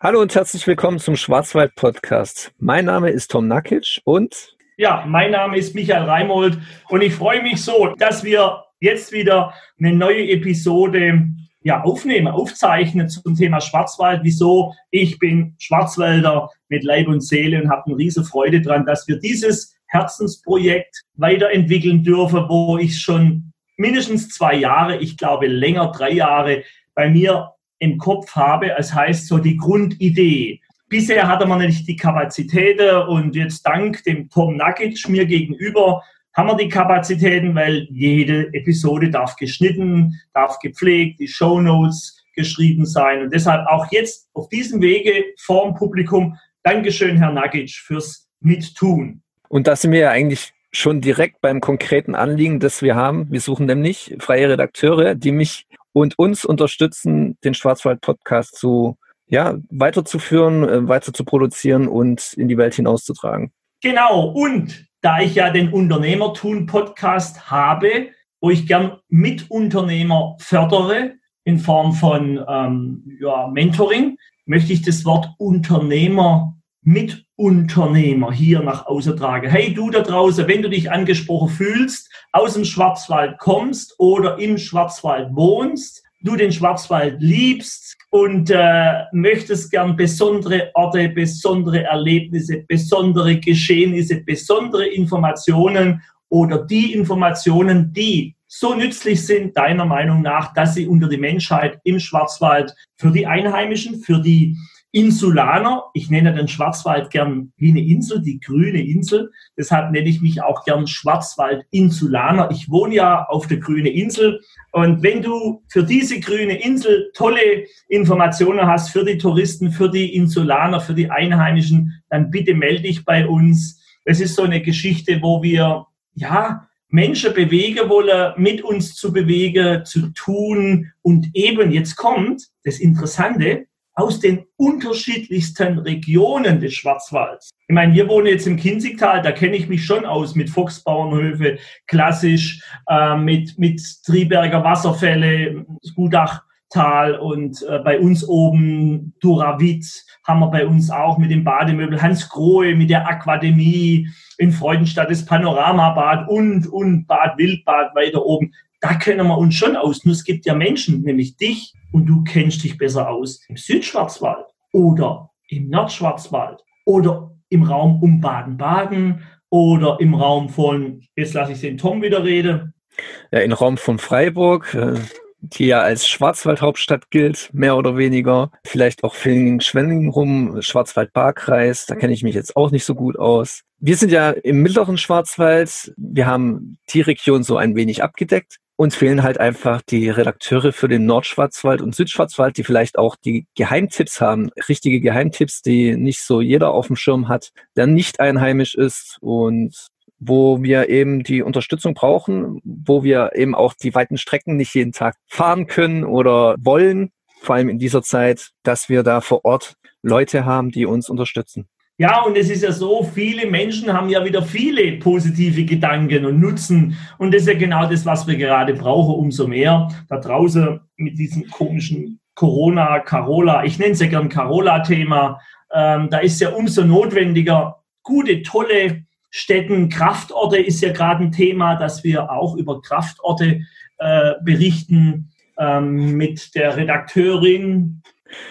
Hallo und herzlich willkommen zum Schwarzwald Podcast. Mein Name ist Tom Nakic und ja, mein Name ist Michael Reimold und ich freue mich so, dass wir jetzt wieder eine neue Episode ja, aufnehmen, aufzeichnen zum Thema Schwarzwald. Wieso? Ich bin Schwarzwälder mit Leib und Seele und habe eine riese Freude dran, dass wir dieses Herzensprojekt weiterentwickeln dürfen, wo ich schon mindestens zwei Jahre, ich glaube länger, drei Jahre bei mir im Kopf habe. Es heißt so die Grundidee. Bisher hatte man nicht die Kapazitäten und jetzt dank dem Tom Nakic mir gegenüber haben wir die Kapazitäten, weil jede Episode darf geschnitten, darf gepflegt, die Show Notes geschrieben sein und deshalb auch jetzt auf diesem Wege vorm Publikum Dankeschön, Herr Nakic, fürs Mittun. Und da sind wir ja eigentlich schon direkt beim konkreten Anliegen, das wir haben. Wir suchen nämlich freie Redakteure, die mich und uns unterstützen, den Schwarzwald-Podcast zu ja, weiterzuführen, äh, weiter zu produzieren und in die Welt hinauszutragen. Genau, und da ich ja den Unternehmertun-Podcast habe, wo ich gern Mitunternehmer fördere in Form von ähm, ja, Mentoring, möchte ich das Wort Unternehmer Mitunternehmer hier nach außen tragen. Hey, du da draußen, wenn du dich angesprochen fühlst, aus dem Schwarzwald kommst oder im Schwarzwald wohnst, du den Schwarzwald liebst und äh, möchtest gern besondere Orte, besondere Erlebnisse, besondere Geschehnisse, besondere Informationen oder die Informationen, die so nützlich sind, deiner Meinung nach, dass sie unter die Menschheit im Schwarzwald für die Einheimischen, für die Insulaner. Ich nenne den Schwarzwald gern wie eine Insel, die grüne Insel. Deshalb nenne ich mich auch gern Schwarzwald-Insulaner. Ich wohne ja auf der grünen Insel. Und wenn du für diese grüne Insel tolle Informationen hast für die Touristen, für die Insulaner, für die Einheimischen, dann bitte melde dich bei uns. Es ist so eine Geschichte, wo wir, ja, Menschen bewegen wollen, mit uns zu bewegen, zu tun. Und eben jetzt kommt das Interessante, aus den unterschiedlichsten Regionen des Schwarzwalds. Ich meine, wir wohnen jetzt im Kinzigtal, da kenne ich mich schon aus mit Fuchsbauernhöfe, klassisch, äh, mit, mit Triberger Wasserfälle, Gudachtal und äh, bei uns oben Duravit haben wir bei uns auch mit dem Bademöbel Hans Grohe, mit der Akademie in Freudenstadt, das Panoramabad und, und Bad Wildbad weiter oben da kennen wir uns schon aus. Nur es gibt ja Menschen, nämlich dich, und du kennst dich besser aus im Südschwarzwald oder im Nordschwarzwald oder im Raum um Baden-Baden oder im Raum von, jetzt lasse ich den Tom wieder reden. Ja, im Raum von Freiburg, äh, die ja als Schwarzwaldhauptstadt gilt, mehr oder weniger. Vielleicht auch Villingen-Schwenningen rum, Schwarzwald-Barkreis, da kenne ich mich jetzt auch nicht so gut aus. Wir sind ja im mittleren Schwarzwald. Wir haben die Region so ein wenig abgedeckt. Uns fehlen halt einfach die Redakteure für den Nordschwarzwald und Südschwarzwald, die vielleicht auch die Geheimtipps haben, richtige Geheimtipps, die nicht so jeder auf dem Schirm hat, der nicht einheimisch ist und wo wir eben die Unterstützung brauchen, wo wir eben auch die weiten Strecken nicht jeden Tag fahren können oder wollen, vor allem in dieser Zeit, dass wir da vor Ort Leute haben, die uns unterstützen. Ja, und es ist ja so, viele Menschen haben ja wieder viele positive Gedanken und Nutzen. Und das ist ja genau das, was wir gerade brauchen, umso mehr. Da draußen mit diesem komischen Corona, Carola, ich nenne es ja gern Carola-Thema, ähm, da ist ja umso notwendiger, gute, tolle Städten, Kraftorte ist ja gerade ein Thema, dass wir auch über Kraftorte äh, berichten ähm, mit der Redakteurin.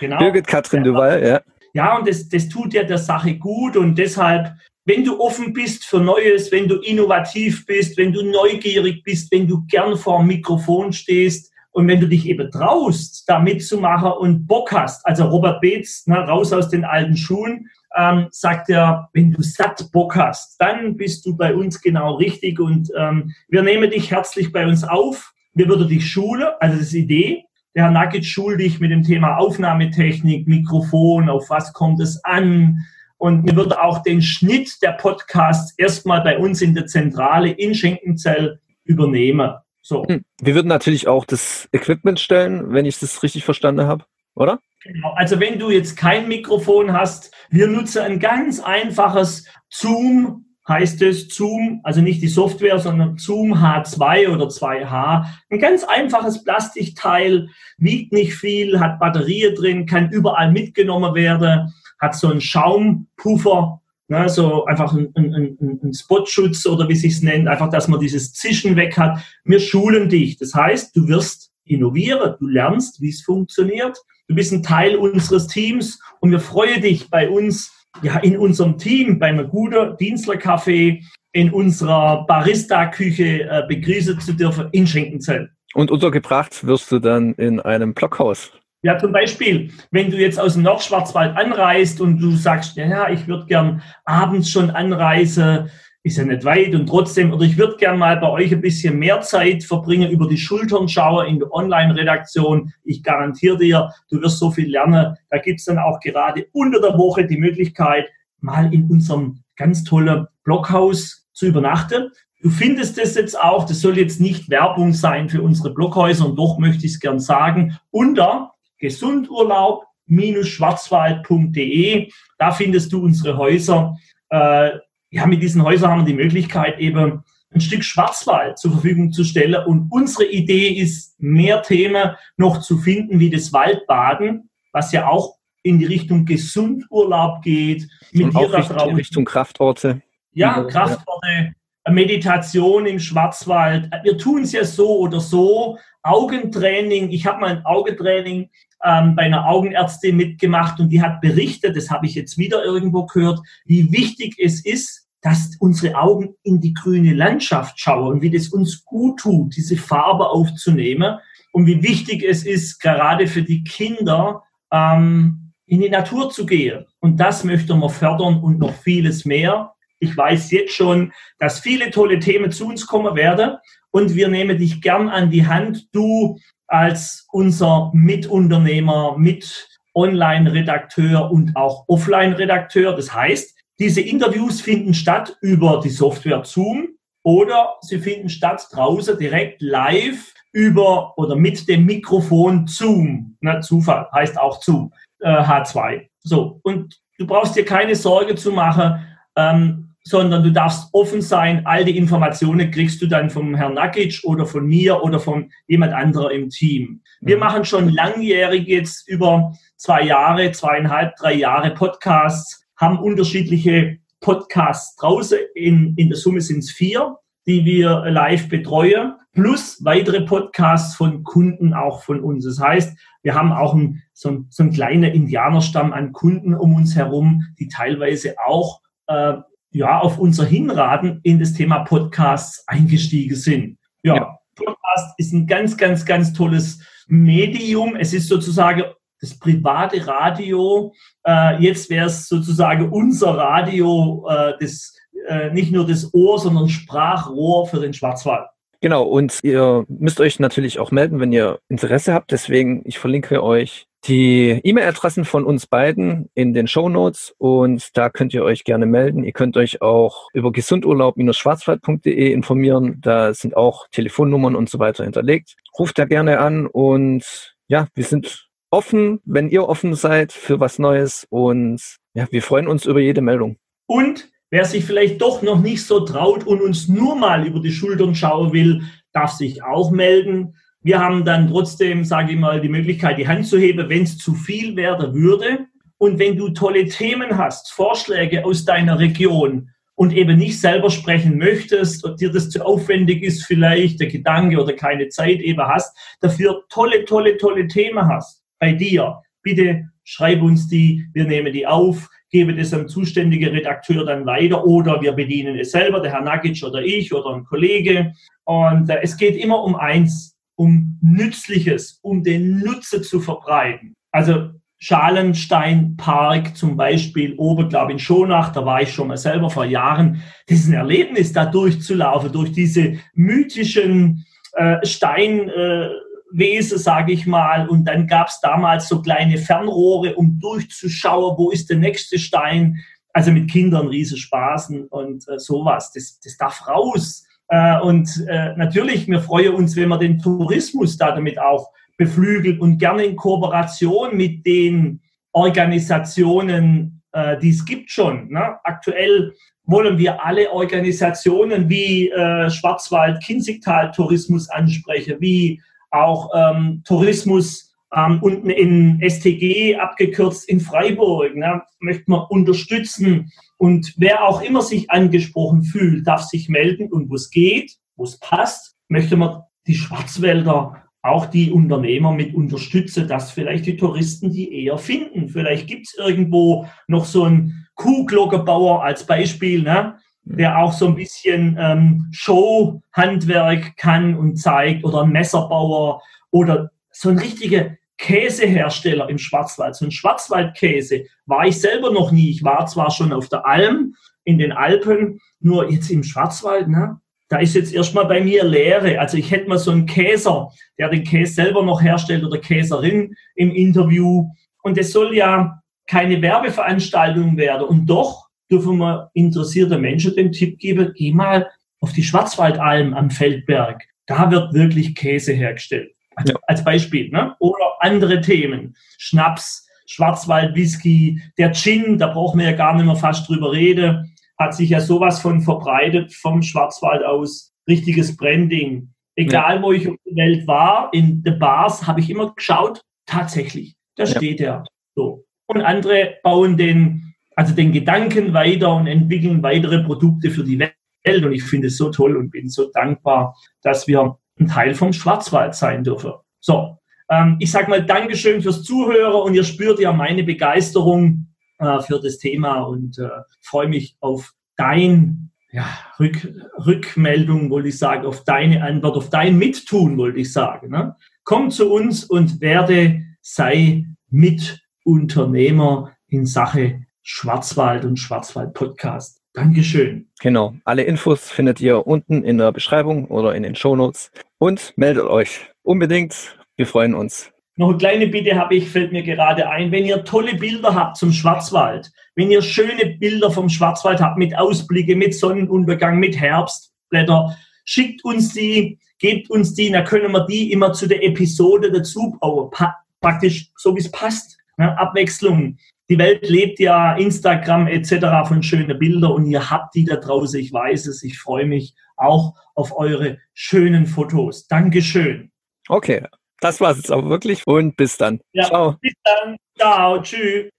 Genau. Birgit Katrin Duval, ja. Ja, und das, das tut ja der Sache gut und deshalb, wenn du offen bist für Neues, wenn du innovativ bist, wenn du neugierig bist, wenn du gern vor dem Mikrofon stehst und wenn du dich eben traust, da mitzumachen und Bock hast, also Robert Beetz, ne, raus aus den alten Schuhen, ähm, sagt er, wenn du satt Bock hast, dann bist du bei uns genau richtig und ähm, wir nehmen dich herzlich bei uns auf. Wir würden dich schulen, also das ist Idee. Der Herr Nagic schult dich mit dem Thema Aufnahmetechnik, Mikrofon, auf was kommt es an. Und mir würde auch den Schnitt der Podcasts erstmal bei uns in der Zentrale in Schenkenzell übernehmen. So. Hm. Wir würden natürlich auch das Equipment stellen, wenn ich das richtig verstanden habe, oder? Genau. Also wenn du jetzt kein Mikrofon hast, wir nutzen ein ganz einfaches Zoom heißt es Zoom, also nicht die Software, sondern Zoom H2 oder 2H. Ein ganz einfaches Plastikteil, wiegt nicht viel, hat Batterie drin, kann überall mitgenommen werden, hat so einen Schaumpuffer, ne, so einfach ein, ein, ein, ein Spotschutz oder wie sich's nennt, einfach, dass man dieses Zischen weg hat. Wir schulen dich. Das heißt, du wirst innovieren, du lernst, wie es funktioniert. Du bist ein Teil unseres Teams und wir freuen dich bei uns ja, in unserem Team beim guten Dienstlercafé in unserer Barista-Küche äh, begrüßen zu dürfen in Schenkenzell. Und untergebracht wirst du dann in einem Blockhaus. Ja, zum Beispiel, wenn du jetzt aus dem Nordschwarzwald anreist und du sagst, ja, ja ich würde gern abends schon anreisen, ist ja nicht weit und trotzdem, oder ich würde gern mal bei euch ein bisschen mehr Zeit verbringen, über die Schultern schauen in der Online-Redaktion. Ich garantiere dir, du wirst so viel lernen. Da gibt's dann auch gerade unter der Woche die Möglichkeit, mal in unserem ganz tollen Blockhaus zu übernachten. Du findest es jetzt auch, das soll jetzt nicht Werbung sein für unsere Blockhäuser und doch möchte ich es gern sagen, unter gesundurlaub-schwarzwald.de. Da findest du unsere Häuser. Äh, ja, mit diesen Häusern haben wir die Möglichkeit, eben ein Stück Schwarzwald zur Verfügung zu stellen. Und unsere Idee ist, mehr Themen noch zu finden, wie das Waldbaden, was ja auch in die Richtung Gesundurlaub geht. Mit Und auch Richtung, Richtung Kraftorte. Ja, Kraftorte, Meditation im Schwarzwald. Wir tun es ja so oder so. Augentraining. Ich habe mal ein Augentraining ähm, bei einer Augenärztin mitgemacht und die hat berichtet, das habe ich jetzt wieder irgendwo gehört, wie wichtig es ist, dass unsere Augen in die grüne Landschaft schauen und wie das uns gut tut, diese Farbe aufzunehmen und wie wichtig es ist, gerade für die Kinder, ähm, in die Natur zu gehen. Und das möchten wir fördern und noch vieles mehr. Ich weiß jetzt schon, dass viele tolle Themen zu uns kommen werden und wir nehmen dich gern an die Hand. Du als unser Mitunternehmer, mit Online-Redakteur und auch Offline-Redakteur. Das heißt, diese Interviews finden statt über die Software Zoom oder sie finden statt draußen direkt live über oder mit dem Mikrofon Zoom. Na, Zufall heißt auch Zoom, äh, H2. So, und du brauchst dir keine Sorge zu machen. Ähm, sondern du darfst offen sein. All die Informationen kriegst du dann vom Herrn Nakic oder von mir oder von jemand anderem im Team. Wir mhm. machen schon langjährig jetzt über zwei Jahre, zweieinhalb, drei Jahre Podcasts, haben unterschiedliche Podcasts draußen. In, in der Summe sind es vier, die wir live betreuen, plus weitere Podcasts von Kunden auch von uns. Das heißt, wir haben auch ein, so, ein, so einen kleinen Indianerstamm an Kunden um uns herum, die teilweise auch äh, ja, auf unser Hinraten in das Thema Podcasts eingestiegen sind. Ja, ja, Podcast ist ein ganz, ganz, ganz tolles Medium. Es ist sozusagen das private Radio. Äh, jetzt wäre es sozusagen unser Radio, äh, das, äh, nicht nur das Ohr, sondern Sprachrohr für den Schwarzwald. Genau, und ihr müsst euch natürlich auch melden, wenn ihr Interesse habt. Deswegen, ich verlinke euch die E-Mail-Adressen von uns beiden in den Show Notes und da könnt ihr euch gerne melden. Ihr könnt euch auch über gesundurlaub-schwarzwald.de informieren. Da sind auch Telefonnummern und so weiter hinterlegt. Ruft da gerne an und ja, wir sind offen, wenn ihr offen seid für was Neues und ja, wir freuen uns über jede Meldung. Und wer sich vielleicht doch noch nicht so traut und uns nur mal über die Schultern schauen will, darf sich auch melden. Wir haben dann trotzdem, sage ich mal, die Möglichkeit, die Hand zu heben, wenn es zu viel werden würde. Und wenn du tolle Themen hast, Vorschläge aus deiner Region und eben nicht selber sprechen möchtest und dir das zu aufwendig ist, vielleicht der Gedanke oder keine Zeit eben hast, dafür tolle, tolle, tolle Themen hast bei dir, bitte schreib uns die, wir nehmen die auf, gebe das am zuständigen Redakteur dann weiter oder wir bedienen es selber, der Herr Nagic oder ich oder ein Kollege. Und äh, es geht immer um eins, um Nützliches, um den Nutze zu verbreiten. Also Schalensteinpark zum Beispiel, oben, glaube ich, in Schonach, da war ich schon mal selber vor Jahren. Das ist ein Erlebnis, da durchzulaufen, durch diese mythischen äh, Steinwesen, äh, sage ich mal. Und dann gab es damals so kleine Fernrohre, um durchzuschauen, wo ist der nächste Stein. Also mit Kindern riesen Spaßen und äh, sowas. Das, das darf raus. Äh, und äh, natürlich, wir freuen uns, wenn wir den Tourismus da damit auch beflügelt und gerne in Kooperation mit den Organisationen, äh, die es gibt schon. Ne? Aktuell wollen wir alle Organisationen wie äh, Schwarzwald-Kinzigtal-Tourismus ansprechen, wie auch ähm, Tourismus ähm, unten in STG abgekürzt in Freiburg, ne, möchte man unterstützen. Und wer auch immer sich angesprochen fühlt, darf sich melden und wo es geht, wo es passt, möchte man die Schwarzwälder auch die Unternehmer mit unterstützen, dass vielleicht die Touristen die eher finden. Vielleicht gibt es irgendwo noch so einen Kuhglockenbauer als Beispiel, ne? der auch so ein bisschen ähm, Show-Handwerk kann und zeigt oder ein Messerbauer oder so ein richtiger Käsehersteller im Schwarzwald, so ein Schwarzwaldkäse war ich selber noch nie. Ich war zwar schon auf der Alm in den Alpen, nur jetzt im Schwarzwald, ne? da ist jetzt erstmal bei mir Leere. Also ich hätte mal so einen Käser, der den Käse selber noch herstellt oder Käserin im Interview. Und es soll ja keine Werbeveranstaltung werden. Und doch dürfen wir interessierte Menschen den Tipp geben, geh mal auf die Schwarzwaldalm am Feldberg. Da wird wirklich Käse hergestellt. Also ja. Als Beispiel. Ne? Oder andere Themen. Schnaps, Schwarzwald-Whisky, der Gin, da brauchen wir ja gar nicht mehr fast drüber reden hat sich ja sowas von verbreitet vom Schwarzwald aus. Richtiges Branding. Egal, ja. wo ich auf der Welt war, in the Bars habe ich immer geschaut, tatsächlich, da ja. steht er. So. Und andere bauen den, also den Gedanken weiter und entwickeln weitere Produkte für die Welt. Und ich finde es so toll und bin so dankbar, dass wir ein Teil vom Schwarzwald sein dürfen. So, ähm, ich sage mal Dankeschön fürs Zuhören und ihr spürt ja meine Begeisterung äh, für das Thema und äh, freue mich auf dein ja, Rück, Rückmeldung, wollte ich sagen, auf deine Antwort, auf dein Mittun, wollte ich sagen. Ne? Komm zu uns und werde, sei Mitunternehmer in Sache Schwarzwald und Schwarzwald Podcast. Dankeschön. Genau. Alle Infos findet ihr unten in der Beschreibung oder in den Shownotes und meldet euch unbedingt. Wir freuen uns. Noch eine kleine Bitte habe ich, fällt mir gerade ein. Wenn ihr tolle Bilder habt zum Schwarzwald, wenn ihr schöne Bilder vom Schwarzwald habt mit Ausblicke, mit Sonnenuntergang, mit Herbstblätter, schickt uns die, gebt uns die, dann können wir die immer zu der Episode dazu bauen. Pa praktisch so wie es passt. Ne? Abwechslung. Die Welt lebt ja Instagram etc. von schönen Bildern und ihr habt die da draußen. Ich weiß es. Ich freue mich auch auf eure schönen Fotos. Dankeschön. Okay, das war es jetzt auch wirklich und bis dann. Ja, Ciao. Bis dann. Ciao. Tschüss.